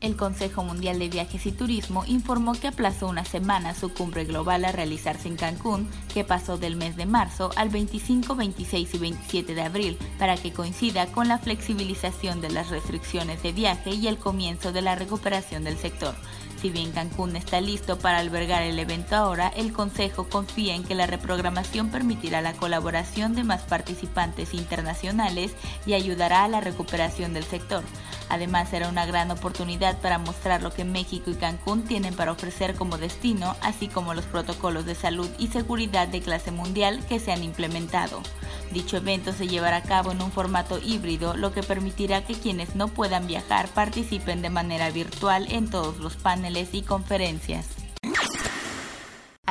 El Consejo Mundial de Viajes y Turismo informó que aplazó una semana su cumbre global a realizarse en Cancún, que pasó del mes de marzo al 25, 26 y 27 de abril, para que coincida con la flexibilización de las restricciones de viaje y el comienzo de la recuperación del sector. Si bien Cancún está listo para albergar el evento ahora, el Consejo confía en que la reprogramación permitirá la colaboración de más participantes internacionales y ayudará a la recuperación del sector. Además, será una gran oportunidad para mostrar lo que México y Cancún tienen para ofrecer como destino, así como los protocolos de salud y seguridad de clase mundial que se han implementado. Dicho evento se llevará a cabo en un formato híbrido, lo que permitirá que quienes no puedan viajar participen de manera virtual en todos los paneles y conferencias.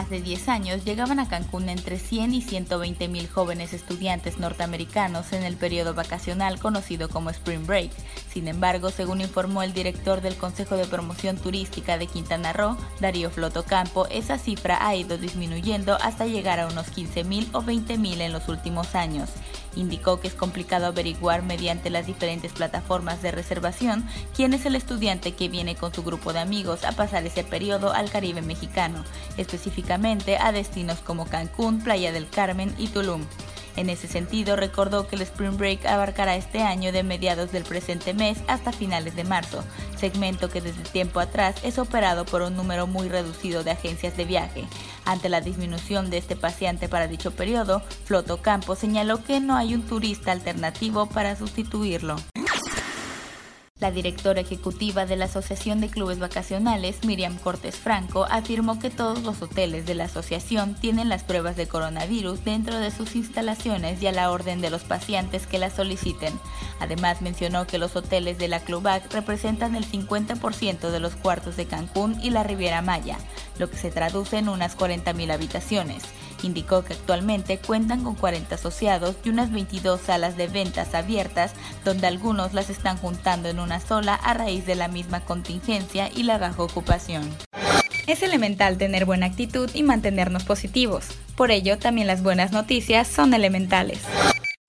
Hace 10 años llegaban a Cancún entre 100 y 120 mil jóvenes estudiantes norteamericanos en el periodo vacacional conocido como Spring Break. Sin embargo, según informó el director del Consejo de Promoción Turística de Quintana Roo, Darío Flotocampo, esa cifra ha ido disminuyendo hasta llegar a unos 15 mil o 20 mil en los últimos años. Indicó que es complicado averiguar mediante las diferentes plataformas de reservación quién es el estudiante que viene con su grupo de amigos a pasar ese periodo al Caribe mexicano, específicamente a destinos como Cancún, Playa del Carmen y Tulum. En ese sentido, recordó que el Spring Break abarcará este año de mediados del presente mes hasta finales de marzo, segmento que desde tiempo atrás es operado por un número muy reducido de agencias de viaje. Ante la disminución de este paciente para dicho periodo, Floto Campos señaló que no hay un turista alternativo para sustituirlo. La directora ejecutiva de la Asociación de Clubes Vacacionales, Miriam Cortés Franco, afirmó que todos los hoteles de la asociación tienen las pruebas de coronavirus dentro de sus instalaciones y a la orden de los pacientes que las soliciten. Además, mencionó que los hoteles de la Clubac representan el 50% de los cuartos de Cancún y la Riviera Maya, lo que se traduce en unas 40.000 habitaciones. Indicó que actualmente cuentan con 40 asociados y unas 22 salas de ventas abiertas, donde algunos las están juntando en una sola a raíz de la misma contingencia y la baja ocupación. Es elemental tener buena actitud y mantenernos positivos. Por ello, también las buenas noticias son elementales.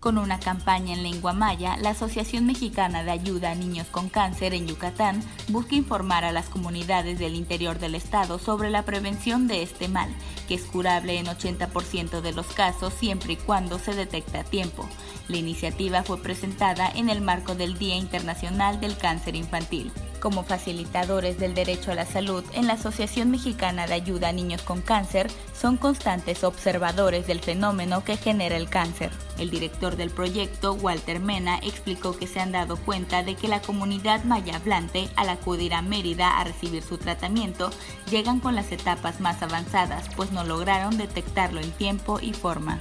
Con una campaña en lengua maya, la Asociación Mexicana de Ayuda a Niños con Cáncer en Yucatán busca informar a las comunidades del interior del estado sobre la prevención de este mal, que es curable en 80% de los casos siempre y cuando se detecta a tiempo. La iniciativa fue presentada en el marco del Día Internacional del Cáncer Infantil. Como facilitadores del derecho a la salud en la Asociación Mexicana de Ayuda a Niños con Cáncer, son constantes observadores del fenómeno que genera el cáncer. El director del proyecto, Walter Mena, explicó que se han dado cuenta de que la comunidad maya hablante, al acudir a Mérida a recibir su tratamiento, llegan con las etapas más avanzadas, pues no lograron detectarlo en tiempo y forma.